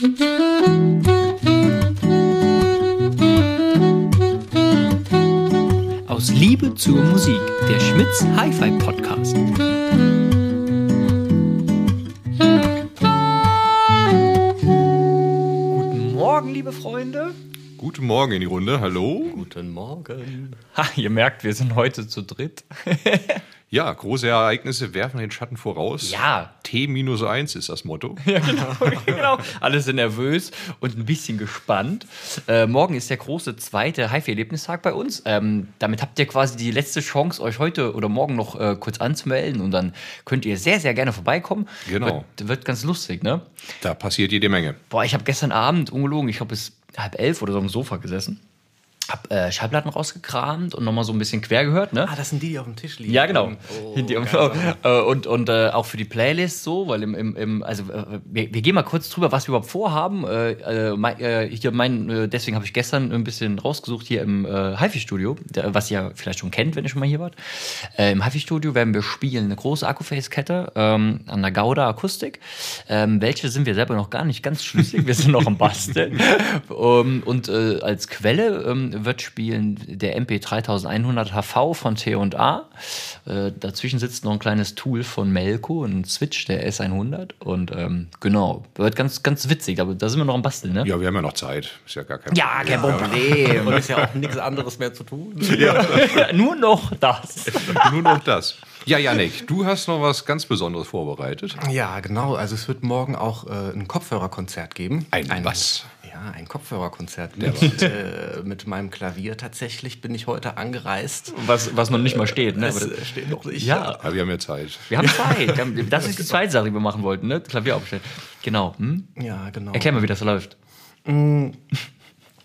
Aus Liebe zur Musik, der Schmitz Hi-Fi Podcast. Guten Morgen, liebe Freunde. Guten Morgen in die Runde, hallo. Guten Morgen. Ha, ihr merkt, wir sind heute zu dritt. Ja, große Ereignisse werfen den Schatten voraus. Ja. T minus eins ist das Motto. Ja, genau, genau. Alle sind nervös und ein bisschen gespannt. Äh, morgen ist der große zweite HIFI-Erlebnistag bei uns. Ähm, damit habt ihr quasi die letzte Chance, euch heute oder morgen noch äh, kurz anzumelden und dann könnt ihr sehr, sehr gerne vorbeikommen. Genau. Wird, wird ganz lustig, ne? Da passiert jede Menge. Boah, ich habe gestern Abend, ungelogen, ich glaube bis halb elf oder so am Sofa gesessen. Hab äh, Schallplatten rausgekramt und nochmal so ein bisschen quer gehört, ne? Ah, das sind die, die auf dem Tisch liegen. Ja, genau. Oh, geil. äh, und und äh, auch für die Playlist so, weil im, im, im also äh, wir, wir gehen mal kurz drüber, was wir überhaupt vorhaben. Äh, äh, mein, hier mein, deswegen habe ich gestern ein bisschen rausgesucht hier im HiFi-Studio, was ihr vielleicht schon kennt, wenn ihr schon mal hier wart. Im HiFi-Studio werden wir spielen eine große Akkuface-Kette ähm, an der Gauda Akustik. Ähm, welche sind wir selber noch gar nicht ganz schlüssig, wir sind noch am Basteln. um, und äh, als Quelle ähm, wird spielen der MP 3100 HV von T&A. Äh, dazwischen sitzt noch ein kleines Tool von Melco, ein Switch, der S100. Und ähm, genau, wird ganz, ganz witzig, aber da sind wir noch am Basteln, ne? Ja, wir haben ja noch Zeit. Ist ja gar kein Ja, kein Problem. Und ist ja auch nichts anderes mehr zu tun. Nur noch das. Nur noch das. Ja, Janik, du hast noch was ganz Besonderes vorbereitet. Ja, genau. Also es wird morgen auch äh, ein Kopfhörerkonzert geben. Ein was? Ja, ein Kopfhörerkonzert mit, äh, mit meinem Klavier. Tatsächlich bin ich heute angereist. Was, was noch nicht mal steht, ne? Das, äh, steht noch nicht. ja, Aber wir haben ja Zeit. wir haben Zeit. Das ist die zweite Sache, die wir machen wollten, ne? Klavier aufstellen. Genau. Hm? Ja, genau. Erklär mal, wie das läuft.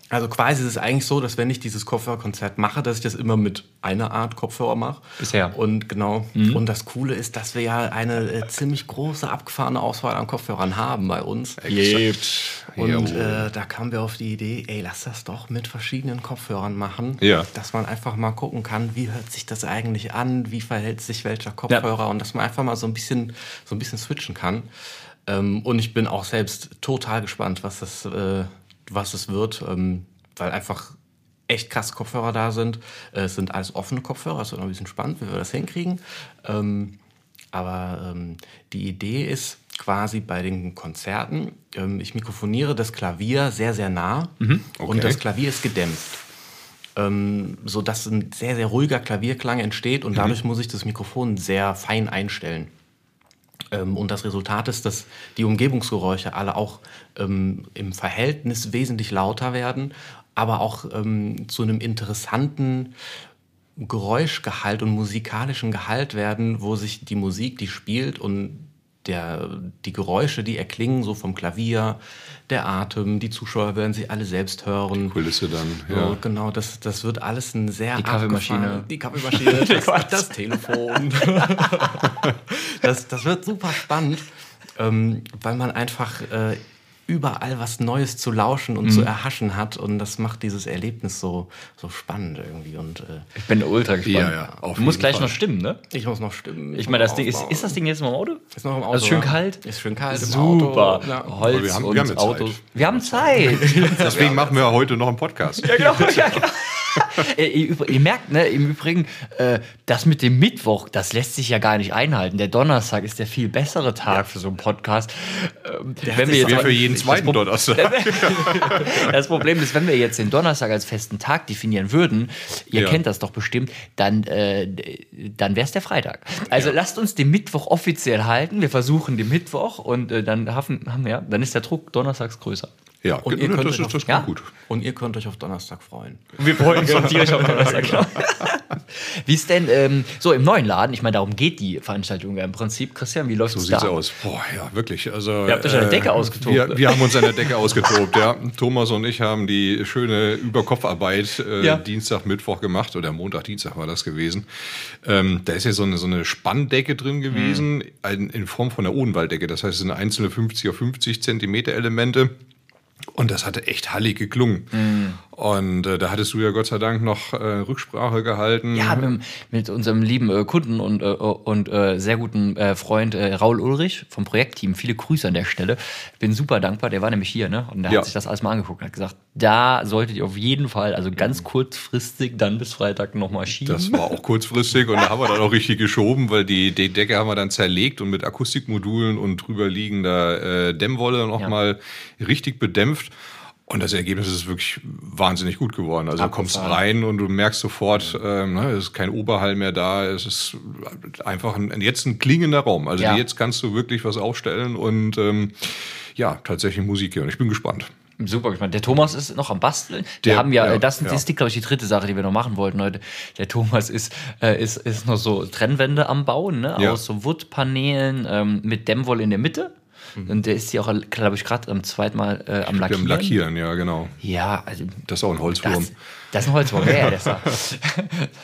Also quasi ist es eigentlich so, dass wenn ich dieses Kopfhörerkonzert mache, dass ich das immer mit einer Art Kopfhörer mache. Bisher. Und genau. Und das Coole ist, dass wir ja eine äh, ziemlich große abgefahrene Auswahl an Kopfhörern haben bei uns. Exakt. Und äh, da kamen wir auf die Idee, ey, lass das doch mit verschiedenen Kopfhörern machen. Ja. Dass man einfach mal gucken kann, wie hört sich das eigentlich an, wie verhält sich welcher Kopfhörer und dass man einfach mal so ein bisschen, so ein bisschen switchen kann. Ähm, und ich bin auch selbst total gespannt, was das, äh, was es wird, ähm, weil einfach echt krasse Kopfhörer da sind. Äh, es sind alles offene Kopfhörer, es wird noch ein bisschen spannend, wie wir das hinkriegen. Ähm, aber ähm, die Idee ist quasi bei den Konzerten, ähm, ich mikrofoniere das Klavier sehr, sehr nah okay. und das Klavier ist gedämpft. Ähm, so dass ein sehr, sehr ruhiger Klavierklang entsteht und dadurch muss ich das Mikrofon sehr fein einstellen. Ähm, und das Resultat ist, dass die Umgebungsgeräusche alle auch ähm, im Verhältnis wesentlich lauter werden, aber auch ähm, zu einem interessanten Geräuschgehalt und musikalischen Gehalt werden, wo sich die Musik, die spielt und der, die Geräusche, die erklingen, so vom Klavier, der Atem, die Zuschauer werden sie alle selbst hören. Kulisse dann. So, Ja. genau, das, das wird alles ein sehr Die Kaffeemaschine. Die Kaffeemaschine, das, das Telefon. das, das wird super spannend, ähm, weil man einfach äh, überall was Neues zu lauschen und zu Mhm. erhaschen hat und das macht dieses Erlebnis so, so spannend irgendwie. Und äh, Ich bin ultra gespannt. Ja, ja, auf du musst gleich Fall. noch stimmen, ne? ich muss noch stimmen. Ich meine, das Ding ist, ist das Ding jetzt noch im Auto? Ist noch im Auto. Also schön kalt? Ist schön kalt im Super. Auto. Ja. Holz wir haben- wir und haben ja Autos. Zeit. Wir haben Zeit. Deswegen machen wir heute noch einen Podcast. ja, genau. Ja, genau. Äh, ihr, ihr merkt, ne, im Übrigen, äh, das mit dem Mittwoch, das lässt sich ja gar nicht einhalten. Der Donnerstag ist der viel bessere Tag für so einen Podcast. Ähm, wenn wir jetzt mal- für jeden das zweiten Pro- Donnerstag. Das Problem ist, wenn wir jetzt den Donnerstag als festen Tag definieren würden, ihr Ja. kennt das doch bestimmt, dann, äh, dann wäre es der Freitag. Also lasst uns den Mittwoch offiziell halten. Wir versuchen den Mittwoch und äh, dann haben, haben wir, dann ist der Druck donnerstags größer. Ja, Und ihr das, könnt ist, euch das auf- klingt Ja? gut. Und ihr könnt euch auf Donnerstag freuen. Wir freuen uns schon tierisch auf Donnerstag. Genau. Wie ist denn ähm, so im neuen Laden? Ich meine, darum geht die Veranstaltung ja im Prinzip. Christian, wie läuft So es sieht's da? aus. Boah, ja, wirklich. Also, Ihr habt euch an der Decke ausgetobt, Wir, wir haben uns an der Decke ausgetobt, ja. Thomas und ich haben die schöne Überkopfarbeit äh, Ja. Dienstag, Mittwoch gemacht oder Montag, Dienstag war das gewesen. Ähm, da ist ja so eine, so eine Spanndecke drin gewesen, ein, in Form von einer Odenwalddecke. Das heißt, es sind einzelne 50 auf 50 Zentimeter Elemente. Und das hatte echt hallig geklungen. Und äh, da hattest du ja Gott sei Dank noch äh, Rücksprache gehalten. Ja, mit, mit unserem lieben äh, Kunden und, äh, und äh, sehr guten äh, Freund Raul Ulrich vom Projektteam. Viele Grüße an der Stelle. Bin super dankbar. Der war nämlich hier, ne? Und der Ja. hat sich das alles mal angeguckt und hat gesagt, da solltet ihr auf jeden Fall, also ganz kurzfristig, dann bis Freitag nochmal schieben. Das war auch kurzfristig und da haben wir dann auch richtig geschoben, weil die, die Decke haben wir dann zerlegt und mit Akustikmodulen und drüber liegender äh, Dämmwolle nochmal richtig bedämpft. Und das Ergebnis ist wirklich wahnsinnig gut geworden. Also du kommst rein und du merkst sofort, ähm, ne, es ist kein Oberhall mehr da, es ist einfach ein, jetzt ein klingender Raum. Also Ja. jetzt kannst du wirklich was aufstellen und ähm, ja, tatsächlich Musik hören. Ich bin gespannt. Super gespannt. Der Thomas ist noch am Basteln. Wir haben ja, ja, das ja. ist, glaube ich, die dritte Sache, die wir noch machen wollten heute. Der Thomas ist, äh, ist, ist noch so Trennwände am Bauen, ne? Ja. Aus so Woodpaneelen ähm, mit Dämmwolle in der Mitte. Und der ist hier auch, glaube ich, gerade am zweiten Mal äh, am Lackieren. haben Lackieren, ja, genau. Ja, also Das ist auch ein Holzwurm. das, das ist ein Holzwurm. ja, ja, das war,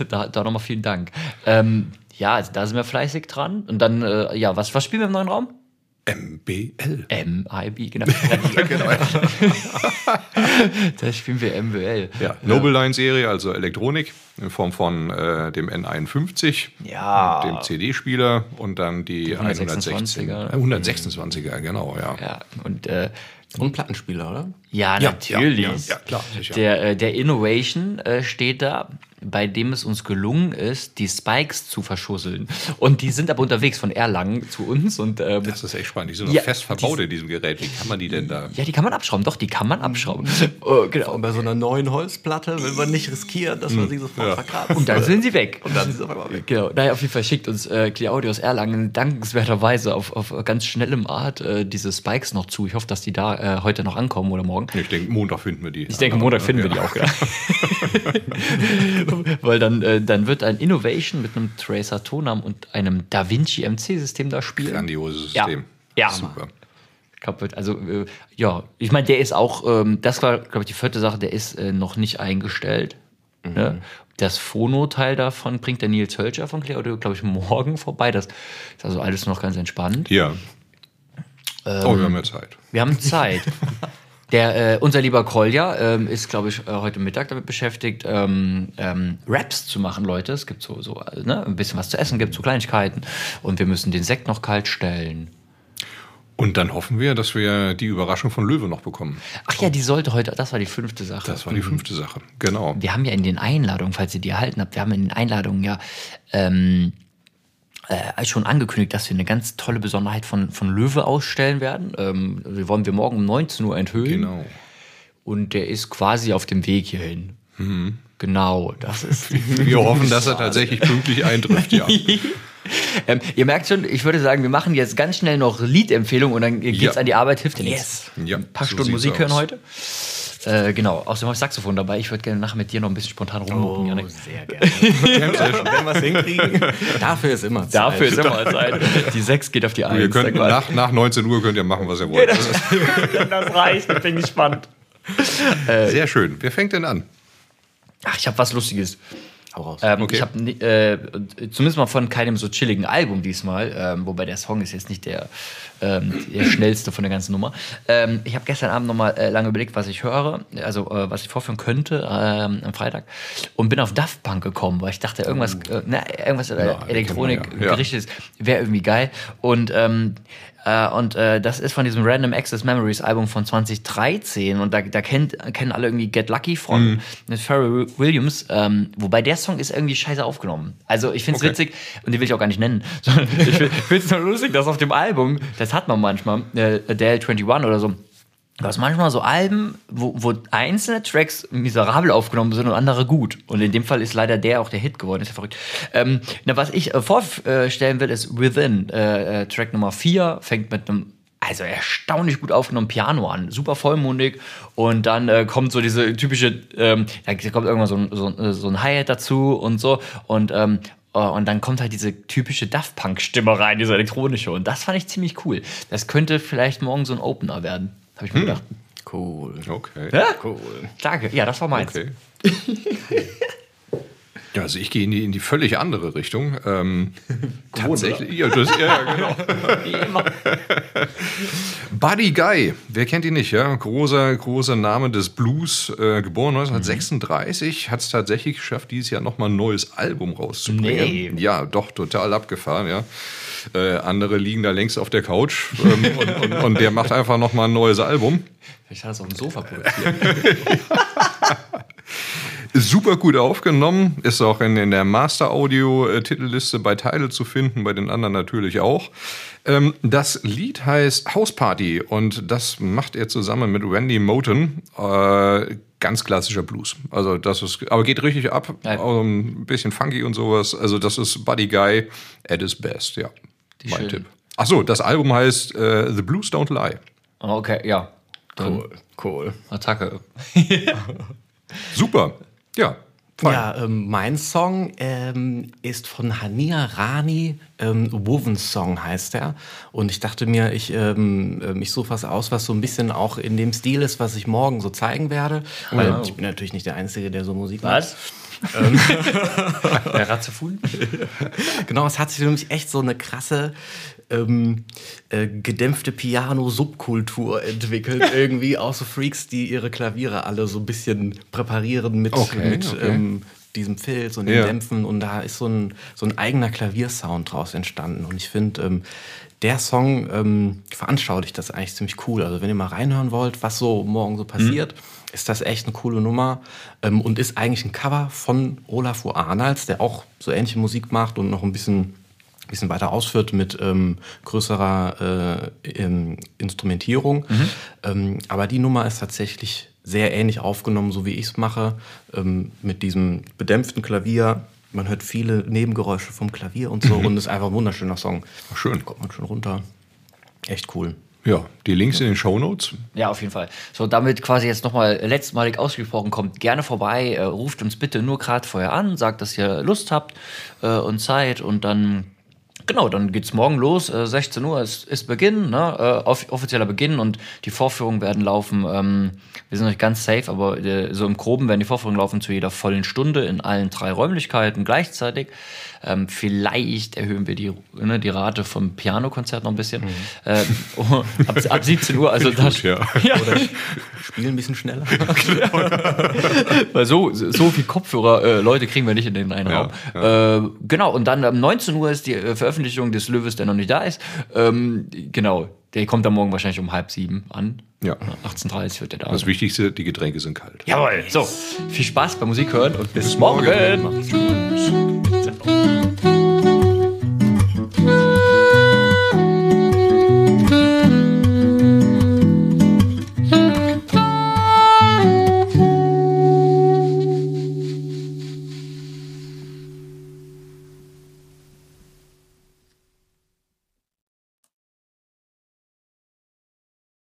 da, da nochmal vielen Dank. Ähm, ja, also da sind wir fleißig dran. Und dann, äh, ja, was, was spielen wir im neuen Raum? MBL. MIB, genau. da spielen wir MWL. Ja, Noble Line Serie, also Elektronik in Form von äh, dem N51, Ja. dem CD-Spieler und dann die 116, 126er. äh, 126er, genau, ja. Ja, und äh, Und Plattenspieler, oder? ja, Ja, natürlich. ja, ja, ja, klar, sicher. Der, äh, der Innovation äh, steht da, bei dem es uns gelungen ist, die Spikes zu verschusseln. Und die sind aber unterwegs von Erlangen zu uns. Und äh, Das ist echt spannend. Die sind noch Ja, fest verbaut die- in diesem Gerät. Wie kann man die denn da? ja, die kann man abschrauben. Doch, die kann man abschrauben. oh, genau. Und bei so einer neuen Holzplatte will man nicht riskieren, dass man sie sofort vergraben. Und dann sind sie weg. Und dann ist es auf einmal weg. Genau, naja, auf jeden Fall schickt uns äh, Claudio aus Erlangen dankenswerterweise auf, auf ganz schnellem Art äh, diese Spikes noch zu. Ich hoffe, dass die da äh, heute noch ankommen oder morgen. Ich denke, Montag finden wir die. Ich denke, Montag finden wir die auch. Ja. Weil dann, äh, dann wird ein Innovation mit einem Tracer Tonam und einem DaVinci MC-System da spielen. Grandioses Ja. System. Ja. Super. kaputt. Also äh, ja, ich meine, der ist auch, ähm, das war, glaube ich, die vierte Sache, der ist äh, noch nicht eingestellt. Ne? Das Phono-Teil davon bringt der Nils Hölscher von Claudio, glaube ich, morgen vorbei. Das ist also alles noch ganz entspannt. Ja. Ähm, oh, wir haben ja Zeit. Wir haben Zeit. Der, äh, unser lieber Kolja ähm, ist, glaube ich, äh, heute Mittag damit beschäftigt, ähm, ähm, Raps zu machen, Leute. Es gibt so, so äh, ne, ein bisschen was zu essen, gibt so Kleinigkeiten. Und wir müssen den Sekt noch kalt stellen. Und dann hoffen wir, dass wir die Überraschung von Löwe noch bekommen. Ach ja, die sollte heute, das war die fünfte Sache. Das war die fünfte Sache. Genau. Wir haben ja in den Einladungen, falls ihr die erhalten habt, wir haben in den Einladungen ja ähm, äh, schon angekündigt, dass wir eine ganz tolle Besonderheit von, von Löwe ausstellen werden. Ähm, wir wollen wir morgen um 19 Uhr enthüllen. Genau. Und der ist quasi auf dem Weg hierhin. Genau, das ist. Wir hoffen, dass er tatsächlich pünktlich eintrifft, ja. ähm, ihr merkt schon, ich würde sagen, wir machen jetzt ganz schnell noch Liedempfehlung und dann geht's Ja. an die Arbeit, hilft dir nichts. Ja, Ein paar so Stunden Musik hören aus. heute. Äh, genau, außerdem habe ich Saxophon dabei. Ich würde gerne nachher mit dir noch ein bisschen spontan rummucken, Janik. sehr gerne. Wenn wir es hinkriegen. Dafür ist immer Zeit. Dafür ist immer Zeit. Die 6 geht auf die 1. Ihr könnt nach, nach 19 Uhr könnt ihr machen, was ihr wollt. das reicht, ich bin gespannt. Sehr schön. Wer fängt denn an? Ach, ich habe was Lustiges. Hau raus. Ähm, Okay. Ich habe äh, zumindest mal von keinem so chilligen Album diesmal, ähm, wobei der Song ist jetzt nicht der, ähm, der schnellste von der ganzen Nummer. Ähm, ich habe gestern Abend nochmal äh, lange überlegt, was ich höre, also äh, was ich vorführen könnte ähm, am Freitag und bin auf Daft Punk gekommen, weil ich dachte, irgendwas, äh, na, irgendwas äh, Ja, Elektronik. Ja. gerichtetes wäre irgendwie geil. Und ähm, äh, und äh, das ist von diesem Random Access Memories Album von 2013 und da, da kennt, kennen alle irgendwie Get Lucky von Mhm. mit Pharrell Williams, ähm, wobei der Song ist irgendwie scheiße aufgenommen. Also ich finde es Okay. witzig und den will ich auch gar nicht nennen, sondern ich finde es nur lustig, dass auf dem Album, das hat man manchmal, äh, Adele 21 oder so, Du hast manchmal so Alben, wo, wo einzelne Tracks miserabel aufgenommen sind und andere gut. Und in dem Fall ist leider der auch der Hit geworden. Ist ja verrückt. Ähm, na, was ich äh, vorstellen will, ist Within. Äh, äh, Track Nummer 4 fängt mit einem also erstaunlich gut aufgenommen Piano an, super vollmundig und dann äh, kommt so diese typische, ähm, da kommt irgendwann so ein, so, so ein Hi-Hat dazu und so und ähm, äh, und dann kommt halt diese typische Daft Punk-Stimme rein, diese elektronische und das fand ich ziemlich cool. Das könnte vielleicht morgen so ein Opener werden, habe ich mir gedacht. Cool. Okay. Ja? Cool. Danke, ja, das war meins. Okay. Ja, also ich gehe in die, in die völlig andere Richtung. Ähm, tatsächlich. Ja, das, ja, ja, genau. Buddy Guy, wer kennt ihn nicht, ja? Großer, großer Name des Blues, äh, geboren 1936, hat es tatsächlich geschafft, dieses Jahr nochmal ein neues Album rauszubringen. Nee. Ja, doch, total abgefahren, ja. Äh, andere liegen da längst auf der Couch ähm, und, und, und der macht einfach nochmal ein neues Album. Ich hatte es auf dem Sofa produziert. Super gut aufgenommen, ist auch in, in der Master-Audio-Titelliste bei Teile zu finden, bei den anderen natürlich auch. Ähm, das Lied heißt House Party und das macht er zusammen mit Randy Moten. Äh, ganz klassischer Blues. Also das ist, aber geht richtig ab, auch ein bisschen funky und sowas. Also das ist Buddy Guy at his best, ja. Mein schön. Tipp. Ach so, das Album heißt äh, The Blues Don't Lie. Okay, ja. Dann Cool, cool. Attacke. Super, ja. fein. Ja, ähm, mein Song ähm, ist von Hania Rani, ähm, Woven Song heißt er. Und ich dachte mir, ich, ähm, ähm, ich suche was aus, was so ein bisschen auch in dem Stil ist, was ich morgen so zeigen werde. Weil ich bin natürlich nicht der Einzige, der so Musik macht. Was? Der Ratzefun? Genau, es hat sich nämlich echt so eine krasse ähm, äh, gedämpfte Piano-Subkultur entwickelt. Irgendwie auch so Freaks, die ihre Klaviere alle so ein bisschen präparieren mit, Okay, mit okay. Ähm, diesem Filz und den Ja. Dämpfen. Und da ist so ein, so ein eigener Klaviersound draus entstanden. Und ich finde, ähm, der Song ähm, veranschaulicht das eigentlich ziemlich cool. Also wenn ihr mal reinhören wollt, was so morgen so passiert, ist das echt eine coole Nummer ähm, und ist eigentlich ein Cover von Olafur Arnalds, der auch so ähnliche Musik macht und noch ein bisschen, bisschen weiter ausführt mit ähm, größerer äh, Instrumentierung. Ähm, aber die Nummer ist tatsächlich sehr ähnlich aufgenommen, so wie ich es mache, ähm, mit diesem bedämpften Klavier. Man hört viele Nebengeräusche vom Klavier und so und ist einfach ein wunderschöner Song. Schön. Kommt man schon runter. Echt cool. Ja, die Links in den Shownotes. Ja, auf jeden Fall. So, damit quasi jetzt nochmal letztmalig ausgesprochen, kommt gerne vorbei, äh, ruft uns bitte nur gerade vorher an, sagt, dass ihr Lust habt äh, und Zeit und dann, genau, dann geht's morgen los, äh, 16 Uhr ist, ist Beginn, ne, äh, off offizieller Beginn und die Vorführungen werden laufen, ähm, wir sind noch nicht ganz safe, aber äh, so im Groben werden die Vorführungen laufen zu jeder vollen Stunde in allen drei Räumlichkeiten gleichzeitig. Ähm, vielleicht erhöhen wir die, ne, die Rate vom Pianokonzert noch ein bisschen. Ähm, ab, ab 17 Uhr, also das, Gut, ja. Oder spielen ein bisschen schneller. Weil so, so viel Kopfhörer, äh, Leute kriegen wir nicht in den einen Ja, Raum. Äh, genau, und dann um 19 Uhr ist die äh, Veröffentlichung des Löwes, der noch nicht da ist. Ähm, genau, der kommt dann morgen wahrscheinlich um halb sieben an. Ja. 18.30 wird der da Das. Wichtigste, die Getränke sind kalt. Jawohl, so. Viel Spaß beim Musik hören und bis, Bis morgen. morgen. Gut.